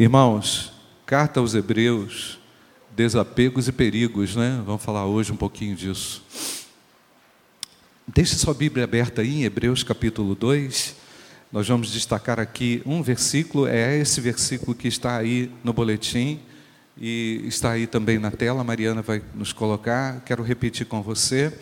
Irmãos, carta aos Hebreus, desapegos e perigos, né? Vamos falar hoje um pouquinho disso. Deixe sua Bíblia aberta aí em Hebreus capítulo 2. Nós vamos destacar aqui um versículo, é esse versículo que está aí no boletim e está aí também na tela, a Mariana vai nos colocar. Quero repetir com você.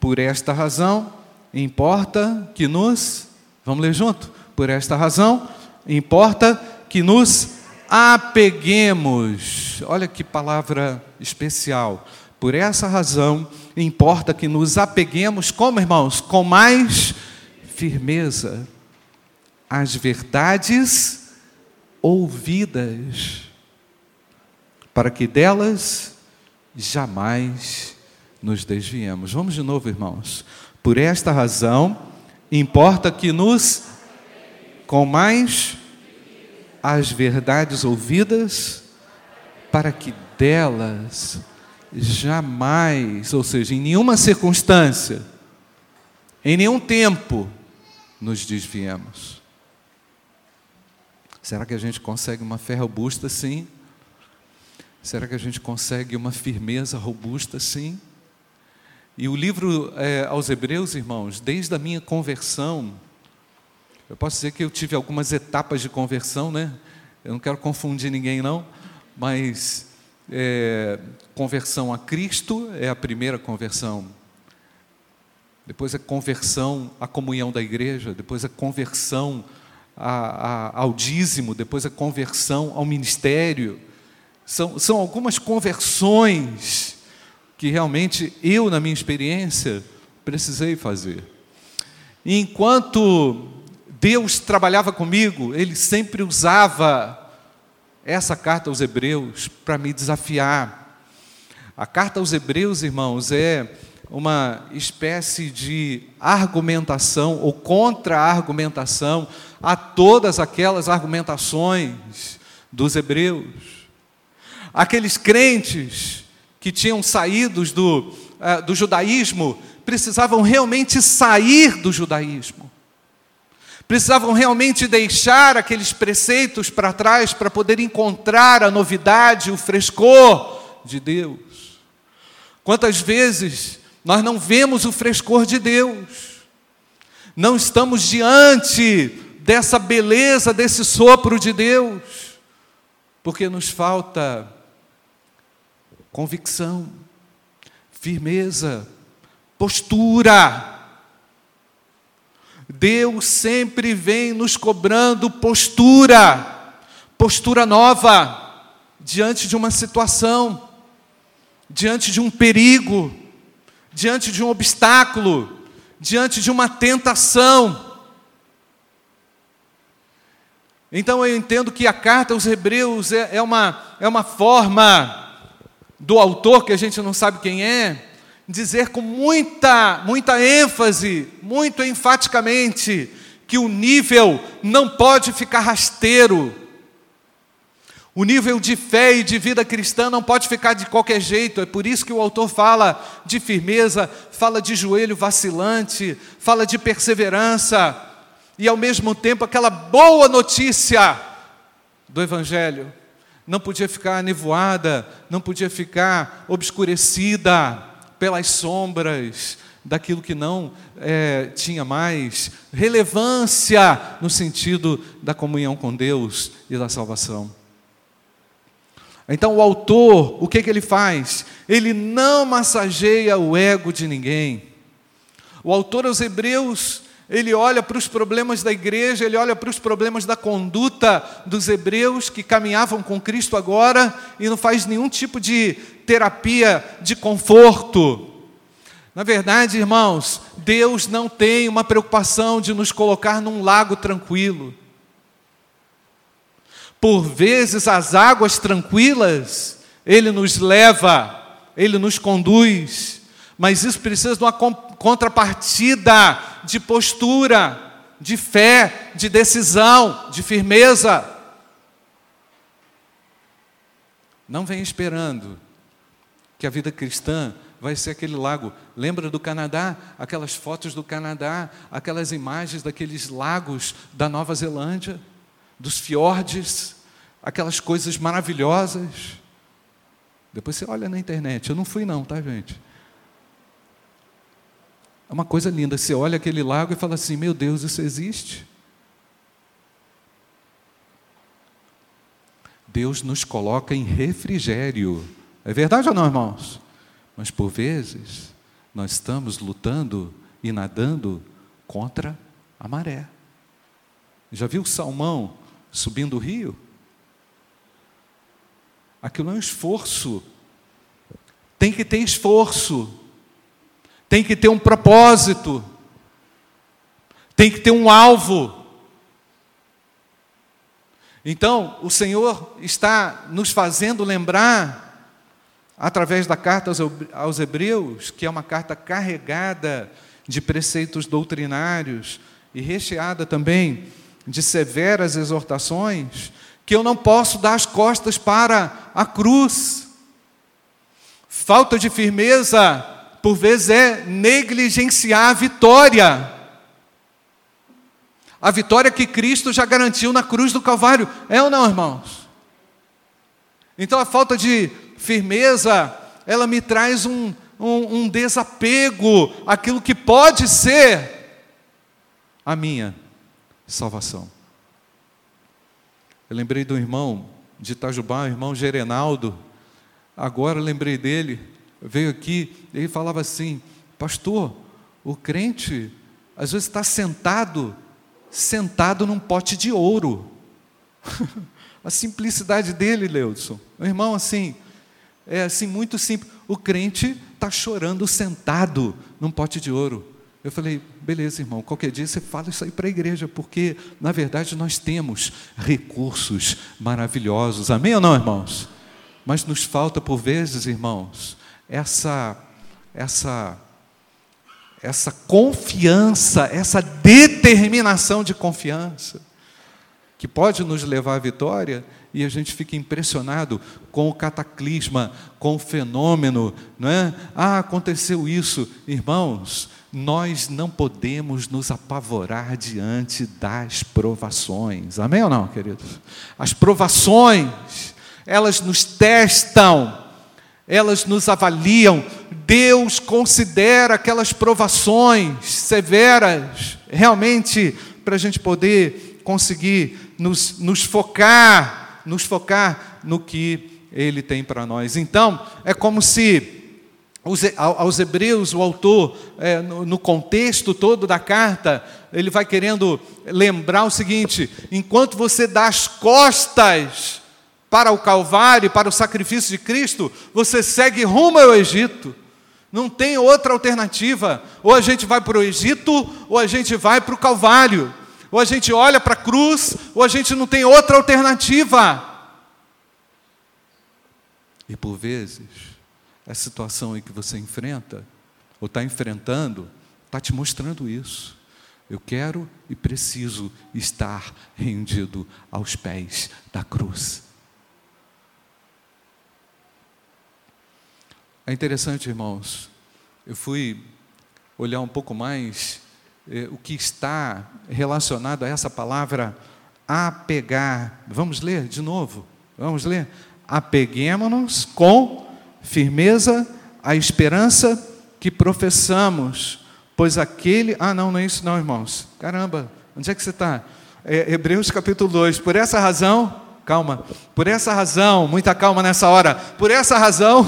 Por esta razão, importa que nos, vamos ler junto? Por esta razão, importa que nos apeguemos. Olha que palavra especial. Por essa razão, importa que nos apeguemos, como irmãos? Com mais firmeza às verdades ouvidas, para que delas jamais nos desviemos. Vamos de novo, irmãos. Por esta razão, importa que nos, com mais as verdades ouvidas, para que delas jamais, ou seja, em nenhuma circunstância, em nenhum tempo, nos desviemos. Será que a gente consegue uma fé robusta sim? Será que a gente consegue uma firmeza robusta sim? E o livro é, aos Hebreus, irmãos, desde a minha conversão, eu posso dizer que eu tive algumas etapas de conversão, né? Eu não quero confundir ninguém, não, mas é, conversão a Cristo é a primeira conversão. Depois a conversão à comunhão da igreja, depois a conversão a, a, ao dízimo, depois a conversão ao ministério. São, são algumas conversões que realmente eu, na minha experiência, precisei fazer. E enquanto Deus trabalhava comigo, Ele sempre usava essa carta aos Hebreus para me desafiar. A carta aos Hebreus, irmãos, é uma espécie de argumentação ou contra-argumentação a todas aquelas argumentações dos hebreus. Aqueles crentes que tinham saído do, uh, do judaísmo precisavam realmente sair do judaísmo. Precisavam realmente deixar aqueles preceitos para trás para poder encontrar a novidade, o frescor de Deus. Quantas vezes nós não vemos o frescor de Deus, não estamos diante dessa beleza, desse sopro de Deus, porque nos falta convicção, firmeza, postura. Deus sempre vem nos cobrando postura, postura nova, diante de uma situação, diante de um perigo, diante de um obstáculo, diante de uma tentação. Então eu entendo que a carta aos Hebreus é, é, uma, é uma forma do autor, que a gente não sabe quem é, dizer com muita, muita ênfase, muito enfaticamente, que o nível não pode ficar rasteiro. O nível de fé e de vida cristã não pode ficar de qualquer jeito, é por isso que o autor fala de firmeza, fala de joelho vacilante, fala de perseverança, e ao mesmo tempo aquela boa notícia do Evangelho. Não podia ficar nevoada, não podia ficar obscurecida pelas sombras daquilo que não é, tinha mais relevância no sentido da comunhão com Deus e da salvação. Então o autor, o que, que ele faz? Ele não massageia o ego de ninguém. O autor aos Hebreus ele olha para os problemas da igreja, ele olha para os problemas da conduta dos hebreus que caminhavam com Cristo agora e não faz nenhum tipo de terapia de conforto. Na verdade, irmãos, Deus não tem uma preocupação de nos colocar num lago tranquilo. Por vezes, as águas tranquilas, Ele nos leva, Ele nos conduz, mas isso precisa de uma contrapartida de postura, de fé, de decisão, de firmeza. Não vem esperando que a vida cristã vai ser aquele lago. Lembra do Canadá? Aquelas fotos do Canadá, aquelas imagens daqueles lagos da Nova Zelândia, dos fiordes, aquelas coisas maravilhosas. Depois você olha na internet. Eu não fui, não, tá, gente? É uma coisa linda. Você olha aquele lago e fala assim: Meu Deus, isso existe? Deus nos coloca em refrigério. É verdade ou não, irmãos? Mas por vezes nós estamos lutando e nadando contra a maré. Já viu o salmão subindo o rio? Aquilo é um esforço. Tem que ter esforço. Tem que ter um propósito. Tem que ter um alvo. Então, o Senhor está nos fazendo lembrar, através da carta aos Hebreus, que é uma carta carregada de preceitos doutrinários e recheada também de severas exortações, que eu não posso dar as costas para a cruz. Falta de firmeza, por vezes, é negligenciar a vitória. A vitória que Cristo já garantiu na cruz do Calvário. É ou não, irmãos? Então a falta de firmeza, ela me traz um, um, um desapego àquilo que pode ser a minha salvação. Eu lembrei do irmão de Itajubá, o irmão Gerenaldo. Agora lembrei dele, veio aqui, ele falava assim: Pastor, o crente às vezes está sentado sentado num pote de ouro. a simplicidade dele, Leudson. O irmão, assim, é assim, muito simples. O crente está chorando sentado num pote de ouro. Eu falei, beleza, irmão, qualquer dia você fala isso aí para a igreja, porque, na verdade, nós temos recursos maravilhosos. Amém ou não, irmãos? Mas nos falta, por vezes, irmãos, essa, essa essa confiança, essa determinação de confiança, que pode nos levar à vitória e a gente fica impressionado com o cataclisma, com o fenômeno, não é? Ah, aconteceu isso, irmãos. Nós não podemos nos apavorar diante das provações. Amém ou não, queridos? As provações, elas nos testam elas nos avaliam. Deus considera aquelas provações severas, realmente, para a gente poder conseguir nos, nos focar, nos focar no que Ele tem para nós. Então, é como se aos hebreus, o autor, é, no contexto todo da carta, ele vai querendo lembrar o seguinte: enquanto você dá as costas para o Calvário, para o sacrifício de Cristo, você segue rumo ao Egito. Não tem outra alternativa. Ou a gente vai para o Egito, ou a gente vai para o Calvário. Ou a gente olha para a cruz, ou a gente não tem outra alternativa. E por vezes, a situação aí que você enfrenta, ou está enfrentando, está te mostrando isso. Eu quero e preciso estar rendido aos pés da cruz. É interessante, irmãos, eu fui olhar um pouco mais eh, o que está relacionado a essa palavra apegar. Vamos ler de novo? Vamos ler? Apeguemos-nos com firmeza à esperança que professamos, pois aquele. Ah, não, não é isso, não, irmãos. Caramba, onde é que você está? É, Hebreus capítulo 2. Por essa razão, calma, por essa razão, muita calma nessa hora, por essa razão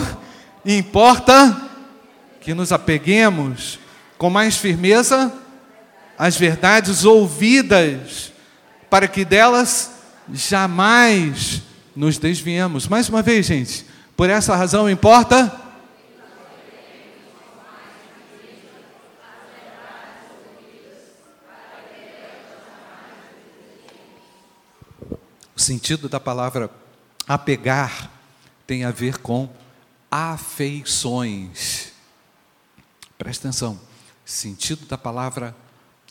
importa que nos apeguemos com mais firmeza às verdades ouvidas, para que delas jamais nos desviemos. Mais uma vez, gente, por essa razão importa. O sentido da palavra apegar tem a ver com afeições. Presta atenção, sentido da palavra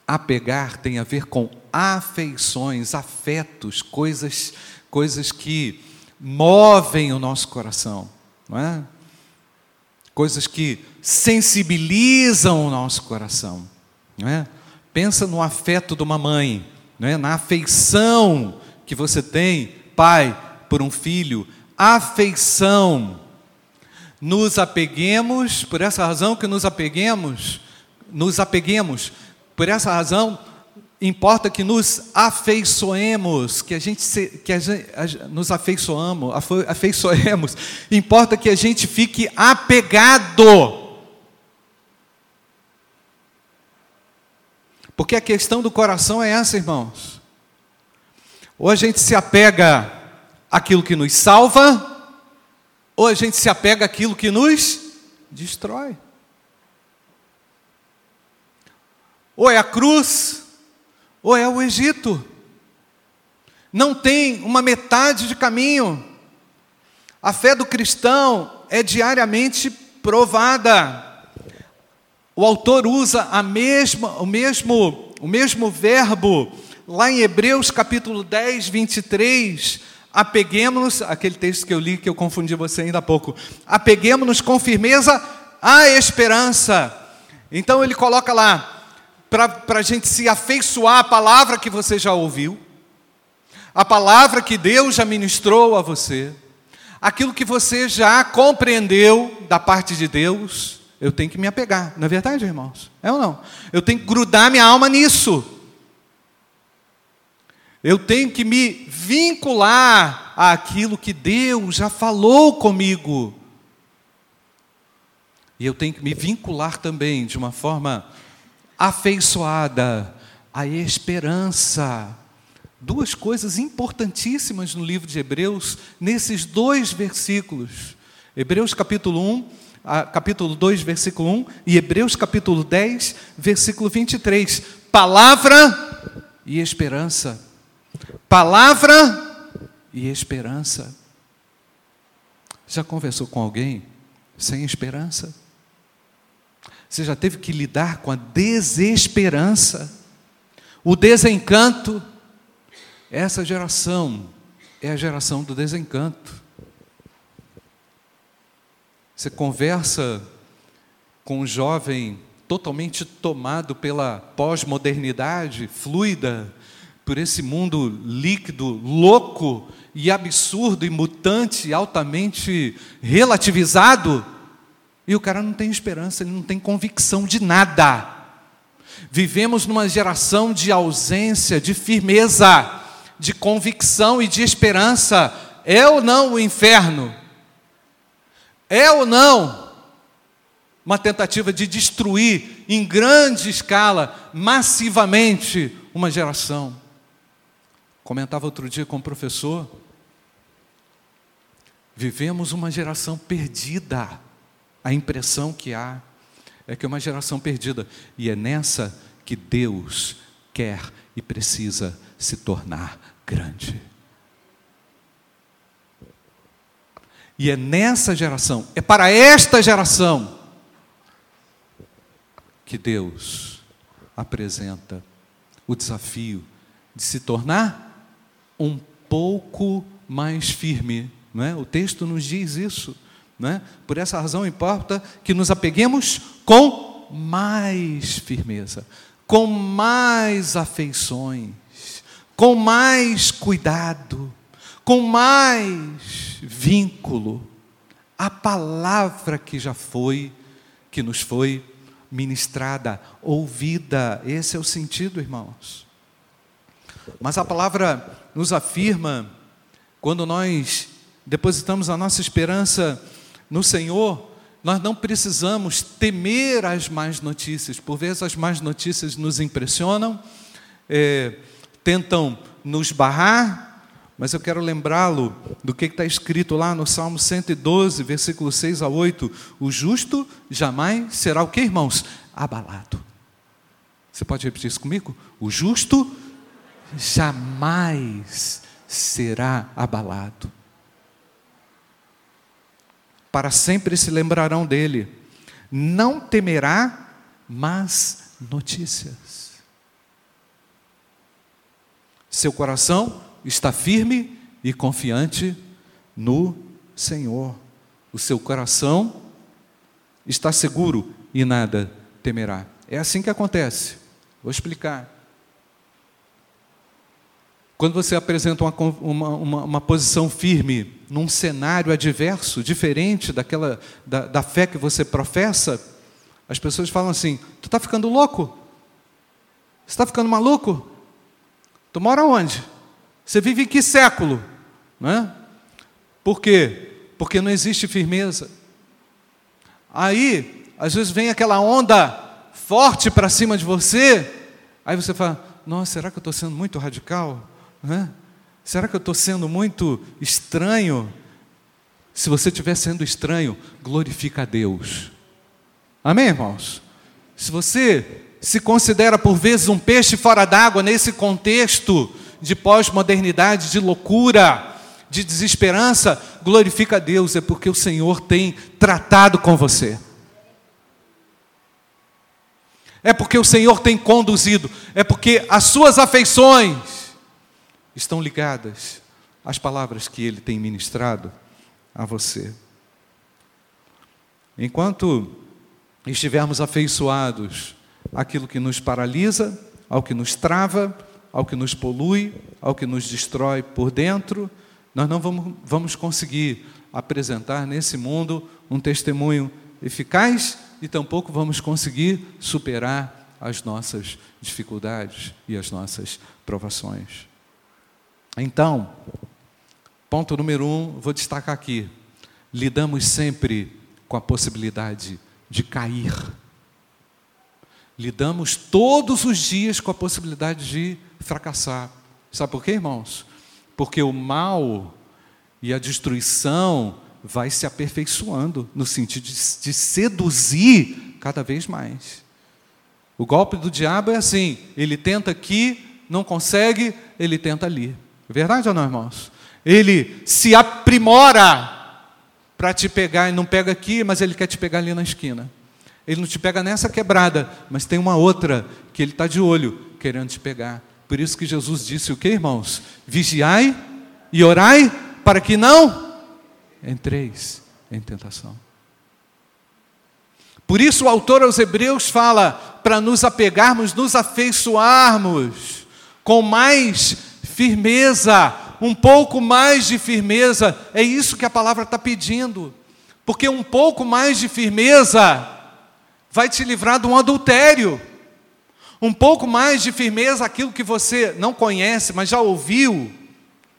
apegar tem a ver com afeições, afetos, coisas, coisas que movem o nosso coração, não é? Coisas que sensibilizam o nosso coração, não é? Pensa no afeto de uma mãe, não é? Na afeição que você tem, pai, por um filho, afeição. Nos apeguemos, por essa razão que nos apeguemos, nos apeguemos, por essa razão importa que nos afeiçoemos, que a gente, se, que a gente a, nos afeiçoamos, afeiçoemos, importa que a gente fique apegado. Porque a questão do coração é essa, irmãos. Ou a gente se apega àquilo que nos salva, ou a gente se apega àquilo que nos destrói. Ou é a cruz, ou é o Egito. Não tem uma metade de caminho. A fé do cristão é diariamente provada. O autor usa a mesma, o mesmo, o mesmo verbo lá em Hebreus capítulo 10, 23. Apeguemos-nos, aquele texto que eu li que eu confundi você ainda há pouco. Apeguemos-nos com firmeza à esperança. Então ele coloca lá, para a gente se afeiçoar à palavra que você já ouviu, a palavra que Deus já ministrou a você, aquilo que você já compreendeu da parte de Deus, eu tenho que me apegar, não é verdade, irmãos? É ou não? Eu tenho que grudar minha alma nisso. Eu tenho que me vincular àquilo que Deus já falou comigo. E eu tenho que me vincular também de uma forma afeiçoada à esperança. Duas coisas importantíssimas no livro de Hebreus, nesses dois versículos. Hebreus capítulo 1, capítulo 2, versículo 1, e Hebreus capítulo 10, versículo 23. Palavra e esperança. Palavra e esperança. Já conversou com alguém sem esperança? Você já teve que lidar com a desesperança, o desencanto. Essa geração é a geração do desencanto. Você conversa com um jovem totalmente tomado pela pós-modernidade fluida, por esse mundo líquido, louco e absurdo e mutante, altamente relativizado e o cara não tem esperança, ele não tem convicção de nada. Vivemos numa geração de ausência, de firmeza, de convicção e de esperança. É ou não o inferno? É ou não uma tentativa de destruir em grande escala, massivamente, uma geração? Comentava outro dia com o professor. Vivemos uma geração perdida a impressão que há é que é uma geração perdida. E é nessa que Deus quer e precisa se tornar grande. E é nessa geração, é para esta geração, que Deus apresenta o desafio de se tornar um pouco mais firme. Não é? O texto nos diz isso. Né? Por essa razão importa que nos apeguemos com mais firmeza, com mais afeições, com mais cuidado, com mais vínculo. A palavra que já foi, que nos foi ministrada, ouvida, esse é o sentido, irmãos. Mas a palavra nos afirma, quando nós depositamos a nossa esperança no Senhor, nós não precisamos temer as más notícias. Por vezes as más notícias nos impressionam, é, tentam nos barrar, mas eu quero lembrá-lo do que está escrito lá no Salmo 112, versículo 6 a 8. O justo jamais será o que, irmãos? Abalado. Você pode repetir isso comigo? O justo jamais será abalado para sempre se lembrarão dele. Não temerá más notícias. Seu coração está firme e confiante no Senhor. O seu coração está seguro e nada temerá. É assim que acontece. Vou explicar. Quando você apresenta uma, uma, uma, uma, posição firme num cenário adverso, diferente daquela da, da fé que você professa, as pessoas falam assim: Tu está ficando louco? Você está ficando maluco? Tu mora onde? Você vive em que século? Não é? Por quê? Porque não existe firmeza. Aí, às vezes vem aquela onda forte para cima de você, aí você fala: Nossa, será que eu estou sendo muito radical? Né? Será que eu estou sendo muito estranho? Se você estiver sendo estranho, glorifica a Deus. Amém, irmãos? Se você se considera por vezes um peixe fora d'água nesse contexto de pós-modernidade, de loucura, de desesperança, glorifica a Deus, é porque o Senhor tem tratado com você. É porque o Senhor tem conduzido, é porque as suas afeições estão ligadas às palavras que ele tem ministrado a você. Enquanto estivermos afeiçoados àquilo que nos paralisa, ao que nos trava, ao que nos polui, ao que nos destrói por dentro, nós não vamos, vamos conseguir apresentar nesse mundo um testemunho eficaz e tampouco vamos conseguir superar as nossas dificuldades e as nossas provações. Então, ponto número um, vou destacar aqui: lidamos sempre com a possibilidade de cair. Lidamos todos os dias com a possibilidade de fracassar. Sabe por quê, irmãos? Porque o mal e a destruição vai se aperfeiçoando no sentido de, de seduzir cada vez mais. O golpe do diabo é assim: ele tenta aqui, não consegue, ele tenta ali. Verdade ou não, irmãos? Ele se aprimora para te pegar e não pega aqui, mas ele quer te pegar ali na esquina. Ele não te pega nessa quebrada, mas tem uma outra que ele está de olho, querendo te pegar. Por isso que Jesus disse o que, irmãos? Vigiai e orai para que não entreis em tentação. Por isso o autor aos Hebreus fala para nos apegarmos, nos afeiçoarmos com mais firmeza, um pouco mais de firmeza, é isso que a palavra está pedindo, porque um pouco mais de firmeza vai te livrar de um adultério, um pouco mais de firmeza, aquilo que você não conhece, mas já ouviu,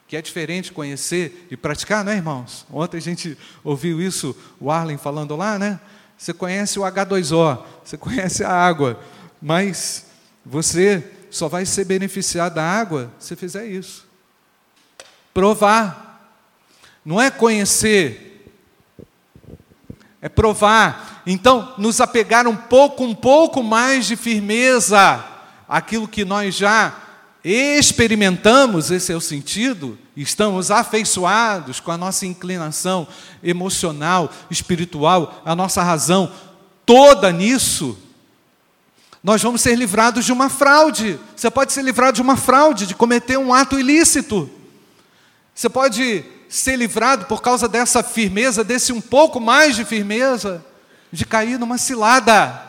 que é diferente conhecer e praticar, não é, irmãos? Ontem a gente ouviu isso, o Arlen falando lá, né? Você conhece o H2O, você conhece a água, mas você só vai ser beneficiado da água se fizer isso. Provar. Não é conhecer, é provar. Então, nos apegar um pouco, um pouco mais de firmeza aquilo que nós já experimentamos, esse é o sentido, estamos afeiçoados com a nossa inclinação emocional, espiritual, a nossa razão toda nisso nós vamos ser livrados de uma fraude. Você pode ser livrado de uma fraude, de cometer um ato ilícito. Você pode ser livrado por causa dessa firmeza, desse um pouco mais de firmeza, de cair numa cilada.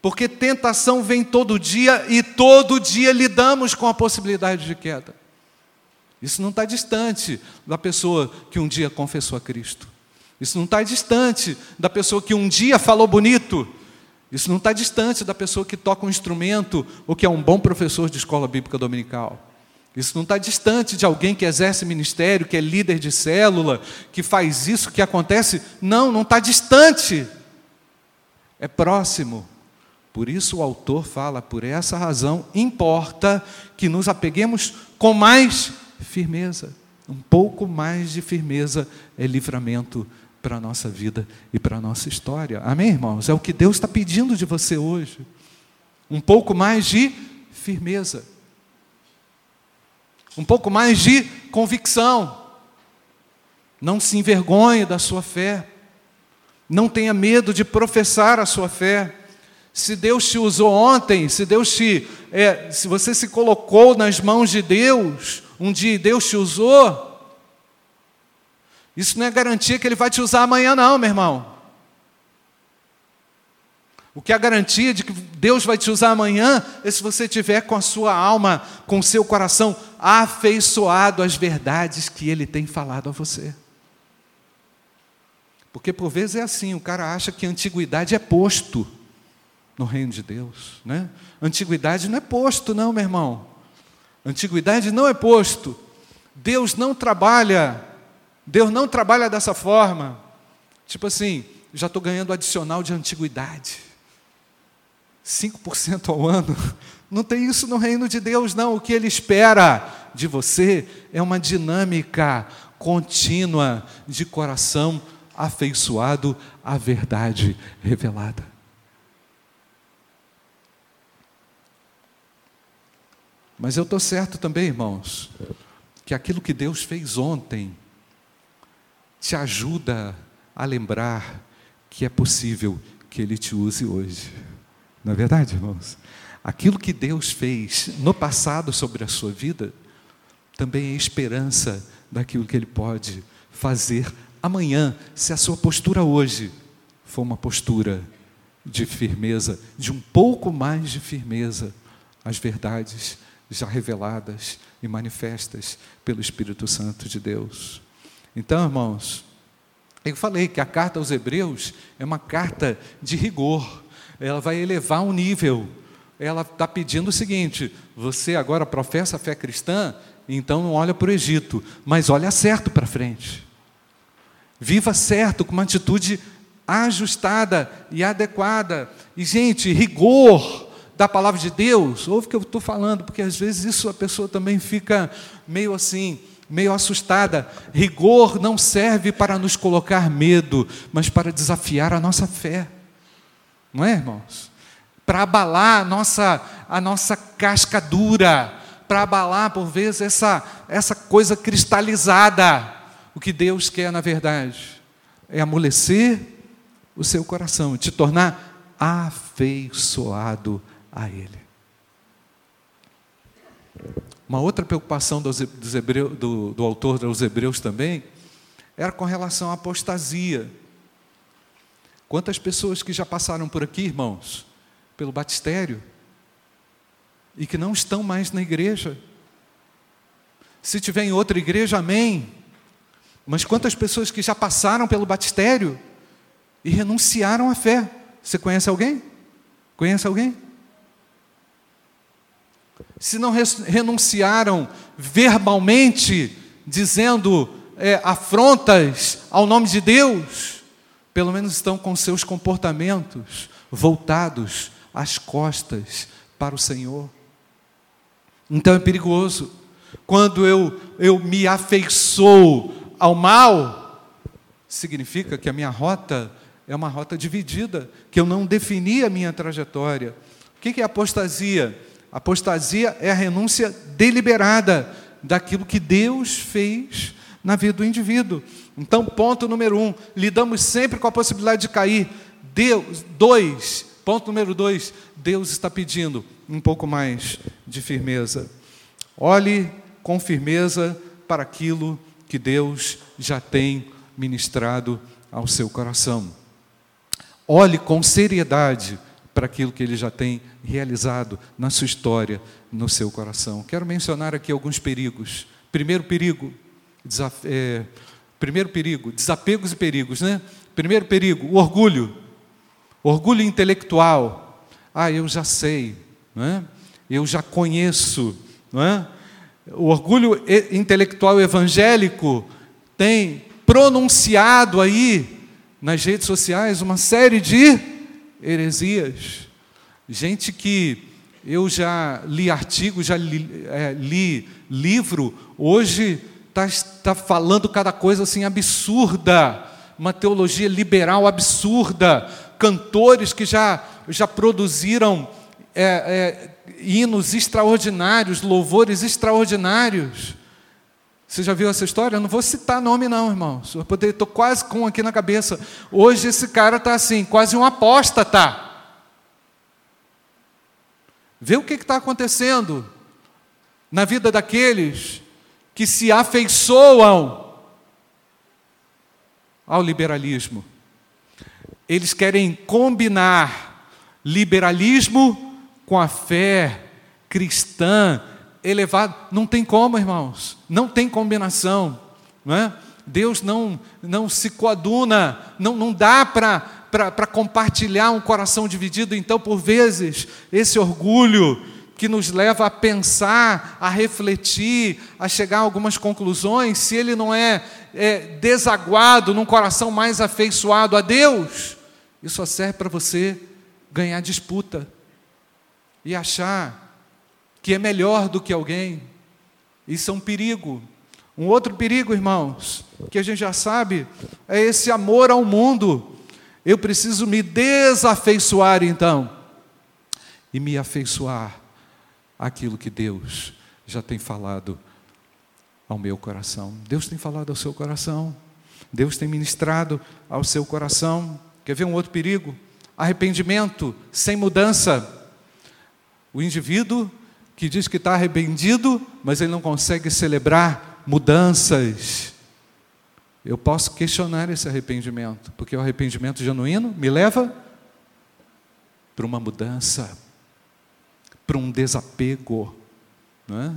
Porque tentação vem todo dia e todo dia lidamos com a possibilidade de queda. Isso não está distante da pessoa que um dia confessou a Cristo. Isso não está distante da pessoa que um dia falou bonito isso não está distante da pessoa que toca um instrumento ou que é um bom professor de escola bíblica dominical. Isso não está distante de alguém que exerce ministério, que é líder de célula, que faz isso, que acontece. Não, não está distante. É próximo. Por isso o autor fala, por essa razão, importa que nos apeguemos com mais firmeza. Um pouco mais de firmeza é livramento para a nossa vida e para a nossa história. Amém, irmãos? É o que Deus está pedindo de você hoje. Um pouco mais de firmeza. Um pouco mais de convicção. Não se envergonhe da sua fé. Não tenha medo de professar a sua fé. Se Deus te usou ontem, se Deus te, é, se você se colocou nas mãos de Deus, um dia Deus te usou, isso não é garantia que Ele vai te usar amanhã, não, meu irmão. O que é a garantia de que Deus vai te usar amanhã é se você tiver com a sua alma, com o seu coração afeiçoado às verdades que Ele tem falado a você. Porque por vezes é assim, o cara acha que a antiguidade é posto no reino de Deus, né? Antiguidade não é posto, não, meu irmão. Antiguidade não é posto. Deus não trabalha, Deus não trabalha dessa forma. Tipo assim, já estou ganhando adicional de antiguidade. 5% ao ano. Não tem isso no reino de Deus, não. O que Ele espera de você é uma dinâmica contínua de coração afeiçoado à verdade revelada. Mas eu estou certo também, irmãos, que aquilo que Deus fez ontem te ajuda a lembrar que é possível que Ele te use hoje. Não é verdade, irmãos? Aquilo que Deus fez no passado sobre a sua vida também é esperança daquilo que Ele pode fazer amanhã, se a sua postura hoje for uma postura de firmeza, de um pouco mais de firmeza às verdades já reveladas e manifestas pelo Espírito Santo de Deus. Então, irmãos, eu falei que a carta aos Hebreus é uma carta de rigor, ela vai elevar um nível. Ela está pedindo o seguinte: você agora professa a fé cristã, então não olha para o Egito, mas olha certo para frente. Viva certo, com uma atitude ajustada e adequada. E, gente, rigor da palavra de Deus, ouve o que eu estou falando, porque às vezes isso a pessoa também fica meio assim, meio assustada. Rigor não serve para nos colocar medo, mas para desafiar a nossa fé. Não é, irmãos? Para abalar a nossa, a nossa casca dura, para abalar, por vezes, essa, essa coisa cristalizada. O que Deus quer, na verdade, é amolecer o seu coração, te tornar afeiçoado a Ele. Uma outra preocupação dos, do, do autor dos Hebreus também era com relação à apostasia. Quantas pessoas que já passaram por aqui, irmãos, pelo batistério, e que não estão mais na igreja? Se tiver em outra igreja, amém. Mas quantas pessoas que já passaram pelo batistério e renunciaram à fé? Você conhece alguém? Conhece alguém? Se não renunciaram verbalmente, dizendo é, afrontas ao nome de Deus, pelo menos estão com seus comportamentos voltados às costas para o Senhor. Então é perigoso. Quando eu, eu me afeiçoo ao mal, significa que a minha rota é uma rota dividida, que eu não defini a minha trajetória. O que é apostasia? Apostasia é a renúncia deliberada daquilo que Deus fez na vida do indivíduo. Então, ponto número um, lidamos sempre com a possibilidade de cair. Deus, dois, ponto número dois, Deus está pedindo um pouco mais de firmeza. Olhe com firmeza para aquilo que Deus já tem ministrado ao seu coração. Olhe com seriedade para aquilo que ele já tem realizado na sua história, no seu coração. Quero mencionar aqui alguns perigos. Primeiro perigo, é, primeiro perigo, desapegos e perigos, né? Primeiro perigo, o orgulho, orgulho intelectual. Ah, eu já sei, não é? eu já conheço, não é? O orgulho intelectual evangélico tem pronunciado aí nas redes sociais uma série de heresias. Gente que eu já li artigo, já li, é, li livro, hoje está tá falando cada coisa assim absurda, uma teologia liberal absurda, cantores que já, já produziram é, é, hinos extraordinários, louvores extraordinários. Você já viu essa história? Eu não vou citar nome, não, irmãos. Eu estou quase com aqui na cabeça. Hoje esse cara está assim, quase um apóstata. Vê o que está acontecendo na vida daqueles que se afeiçoam ao liberalismo. Eles querem combinar liberalismo com a fé cristã elevada. Não tem como, irmãos. Não tem combinação. Não é? Deus não, não se coaduna, não, não dá para compartilhar um coração dividido. Então, por vezes, esse orgulho que nos leva a pensar, a refletir, a chegar a algumas conclusões, se ele não é, é desaguado num coração mais afeiçoado a Deus, isso só serve para você ganhar disputa e achar que é melhor do que alguém. Isso é um perigo. Um outro perigo, irmãos, que a gente já sabe, é esse amor ao mundo. Eu preciso me desafeiçoar então e me afeiçoar àquilo que Deus já tem falado ao meu coração. Deus tem falado ao seu coração. Deus tem ministrado ao seu coração. Quer ver um outro perigo? Arrependimento sem mudança. O indivíduo que diz que está arrependido, mas ele não consegue celebrar mudanças. Eu posso questionar esse arrependimento, porque o arrependimento genuíno me leva para uma mudança, para um desapego. Não é?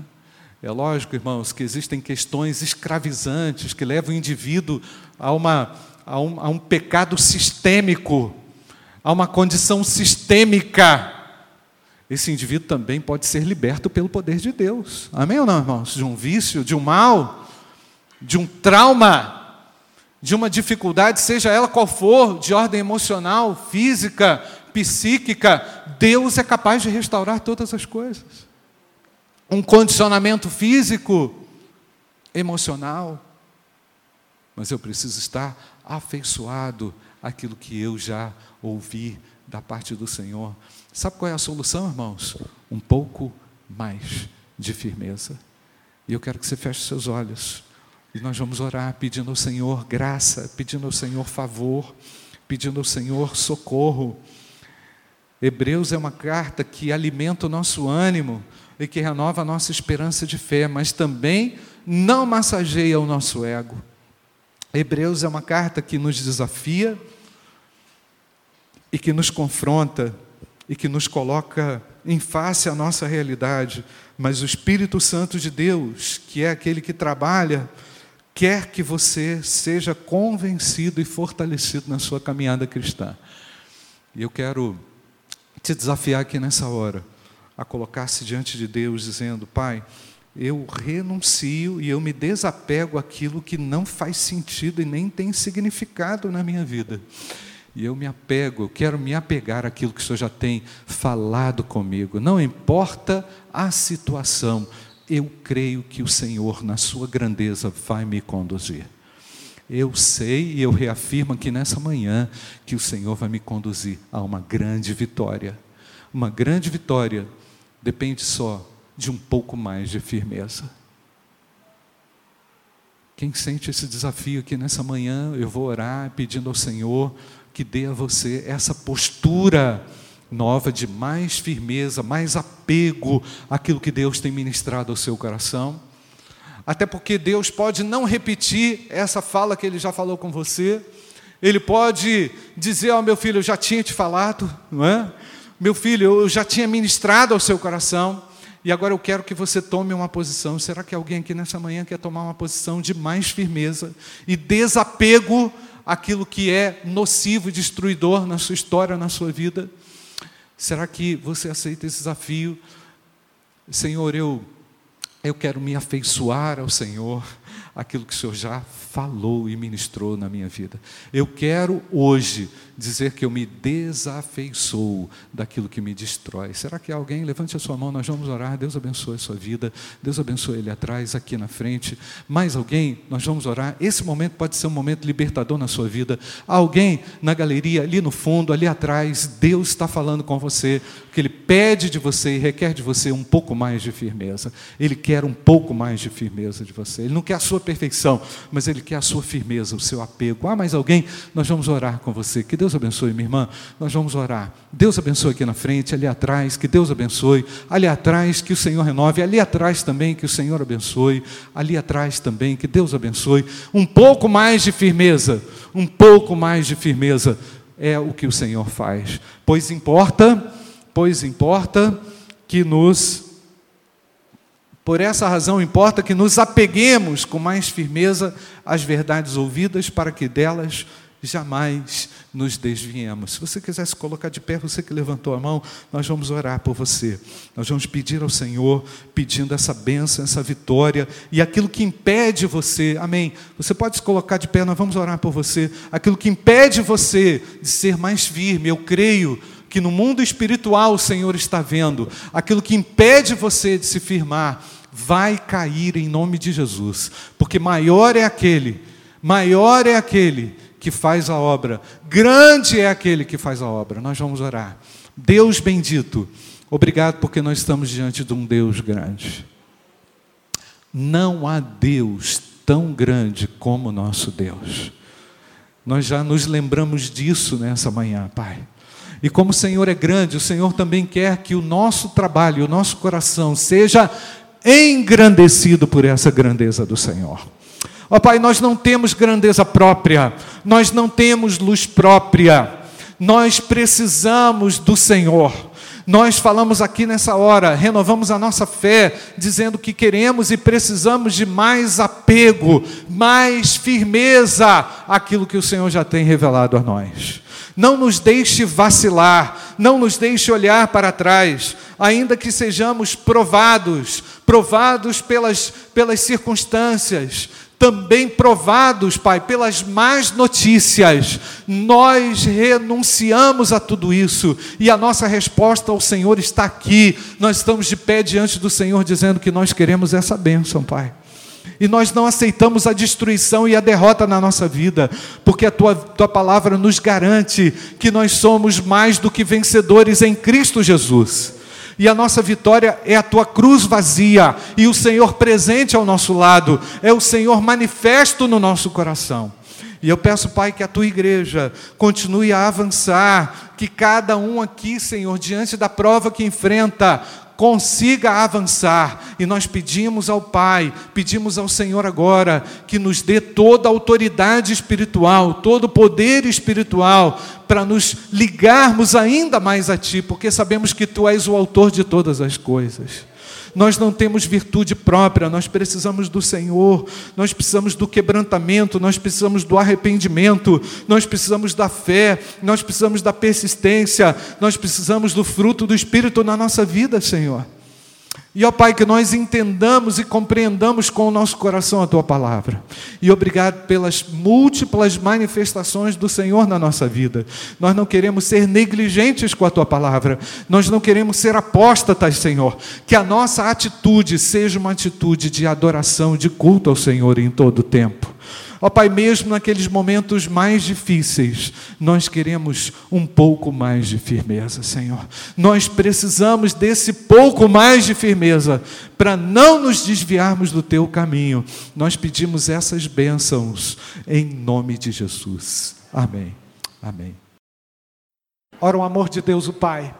É lógico, irmãos, que existem questões escravizantes que levam o indivíduo a, uma, a, um, a um pecado sistêmico, a uma condição sistêmica. Esse indivíduo também pode ser liberto pelo poder de Deus. Amém ou não, irmãos? De um vício, de um mal, de um trauma de uma dificuldade, seja ela qual for, de ordem emocional, física, psíquica, Deus é capaz de restaurar todas as coisas. Um condicionamento físico, emocional, mas eu preciso estar afeiçoado àquilo que eu já ouvi da parte do Senhor. Sabe qual é a solução, irmãos? Um pouco mais de firmeza. E eu quero que você feche seus olhos. E nós vamos orar pedindo ao Senhor graça, pedindo ao Senhor favor, pedindo ao Senhor socorro. Hebreus é uma carta que alimenta o nosso ânimo e que renova a nossa esperança de fé, mas também não massageia o nosso ego. Hebreus é uma carta que nos desafia e que nos confronta e que nos coloca em face à nossa realidade, mas o Espírito Santo de Deus, que é aquele que trabalha quer que você seja convencido e fortalecido na sua caminhada cristã. E eu quero te desafiar aqui nessa hora a colocar-se diante de Deus dizendo: Pai, eu renuncio e eu me desapego àquilo que não faz sentido e nem tem significado na minha vida. E eu me apego, eu quero me apegar àquilo que o Senhor já tem falado comigo. Não importa a situação, eu creio que o Senhor, na sua grandeza, vai me conduzir. Eu sei e eu reafirmo aqui nessa manhã que o Senhor vai me conduzir a uma grande vitória. Uma grande vitória depende só de um pouco mais de firmeza. Quem sente esse desafio aqui nessa manhã, eu vou orar pedindo ao Senhor que dê a você essa postura nova de mais firmeza, mais apego àquilo que Deus tem ministrado ao seu coração. Até porque Deus pode não repetir essa fala que ele já falou com você. Ele pode dizer ao oh, meu filho, eu já tinha te falado, não é? Meu filho, eu já tinha ministrado ao seu coração. E agora eu quero que você tome uma posição. Será que alguém aqui nessa manhã quer tomar uma posição de mais firmeza e desapego àquilo que é nocivo e destruidor na sua história, na sua vida? Será que você aceita esse desafio? Senhor, eu, eu quero me afeiçoar ao Senhor aquilo que o Senhor já falou e ministrou na minha vida. Eu quero hoje dizer que eu me desafeiçoo daquilo que me destrói. Será que alguém? Levante a sua mão, nós vamos orar. Deus abençoe a sua vida. Deus abençoe ele atrás, aqui na frente. Mais alguém? Nós vamos orar. Esse momento pode ser um momento libertador na sua vida. Alguém na galeria, ali no fundo, ali atrás, Deus está falando com você, que Ele pede de você e requer de você um pouco mais de firmeza. Ele quer um pouco mais de firmeza de você. Ele não quer a sua perfeição, mas Ele quer a sua firmeza, o seu apego. Ah, mais alguém? Nós vamos orar com você. Que Deus abençoe, minha irmã. Nós vamos orar. Deus abençoe aqui na frente, ali atrás, que Deus abençoe. Ali atrás, que o Senhor renove. Ali atrás também, que o Senhor abençoe. Ali atrás também, que Deus abençoe. Um pouco mais de firmeza, um pouco mais de firmeza é o que o Senhor faz. Pois importa, pois importa que nos por essa razão importa que nos apeguemos com mais firmeza às verdades ouvidas para que delas jamais nos desviemos. Se você quiser se colocar de pé, você que levantou a mão, nós vamos orar por você. Nós vamos pedir ao Senhor, pedindo essa bênção, essa vitória e aquilo que impede você, amém. Você pode se colocar de pé, nós vamos orar por você. Aquilo que impede você de ser mais firme, eu creio que no mundo espiritual o Senhor está vendo, aquilo que impede você de se firmar, vai cair em nome de Jesus, porque maior é aquele, maior é aquele que faz a obra, grande é aquele que faz a obra. Nós vamos orar. Deus bendito, obrigado porque nós estamos diante de um Deus grande. Não há Deus tão grande como o nosso Deus. Nós já nos lembramos disso nessa manhã, Pai. E como o Senhor é grande, o Senhor também quer que o nosso trabalho, o nosso coração seja engrandecido por essa grandeza do Senhor. Ó oh, Pai, nós não temos grandeza própria, nós não temos luz própria, nós precisamos do Senhor. Nós falamos aqui nessa hora, renovamos a nossa fé, dizendo que queremos e precisamos de mais apego, mais firmeza àquilo que o Senhor já tem revelado a nós. Não nos deixe vacilar, não nos deixe olhar para trás, ainda que sejamos provados, provados pelas, pelas circunstâncias, também provados, Pai, pelas más notícias, nós renunciamos a tudo isso e a nossa resposta ao Senhor está aqui. Nós estamos de pé diante do Senhor dizendo que nós queremos essa bênção, Pai. E nós não aceitamos a destruição e a derrota na nossa vida, porque a tua, tua palavra nos garante que nós somos mais do que vencedores em Cristo Jesus. E a nossa vitória é a tua cruz vazia e o Senhor presente ao nosso lado, é o Senhor manifesto no nosso coração. E eu peço, Pai, que a tua igreja continue a avançar, que cada um aqui, Senhor, diante da prova que enfrenta, consiga avançar. E nós pedimos ao Pai, pedimos ao Senhor agora, que nos dê toda a autoridade espiritual, todo o poder espiritual, para nos ligarmos ainda mais a Ti, porque sabemos que Tu és o autor de todas as coisas. Nós não temos virtude própria, nós precisamos do Senhor, nós precisamos do quebrantamento, nós precisamos do arrependimento, nós precisamos da fé, nós precisamos da persistência, nós precisamos do fruto do Espírito na nossa vida, Senhor. E, ó Pai, que nós entendamos e compreendamos com o nosso coração a Tua palavra. E obrigado pelas múltiplas manifestações do Senhor na nossa vida. Nós não queremos ser negligentes com a Tua palavra. Nós não queremos ser apóstatas, Senhor. Que a nossa atitude seja uma atitude de adoração, de culto ao Senhor em todo o tempo. Ó Pai, mesmo naqueles momentos mais difíceis, nós queremos um pouco mais de firmeza, Senhor. Nós precisamos desse pouco mais de firmeza para não nos desviarmos do teu caminho. Nós pedimos essas bênçãos em nome de Jesus. Amém. Amém. Ora, o amor de Deus, o Pai,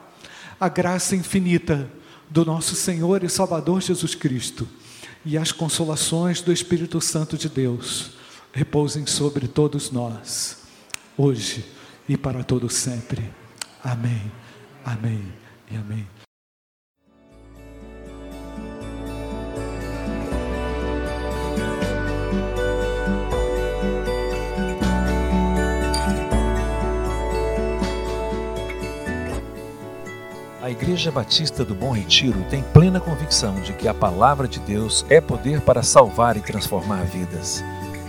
a graça infinita do nosso Senhor e Salvador Jesus Cristo e as consolações do Espírito Santo de Deus repousem sobre todos nós, hoje e para todo sempre. Amém, amém e amém. A Igreja Batista do Bom Retiro tem plena convicção de que a palavra de Deus é poder para salvar e transformar vidas.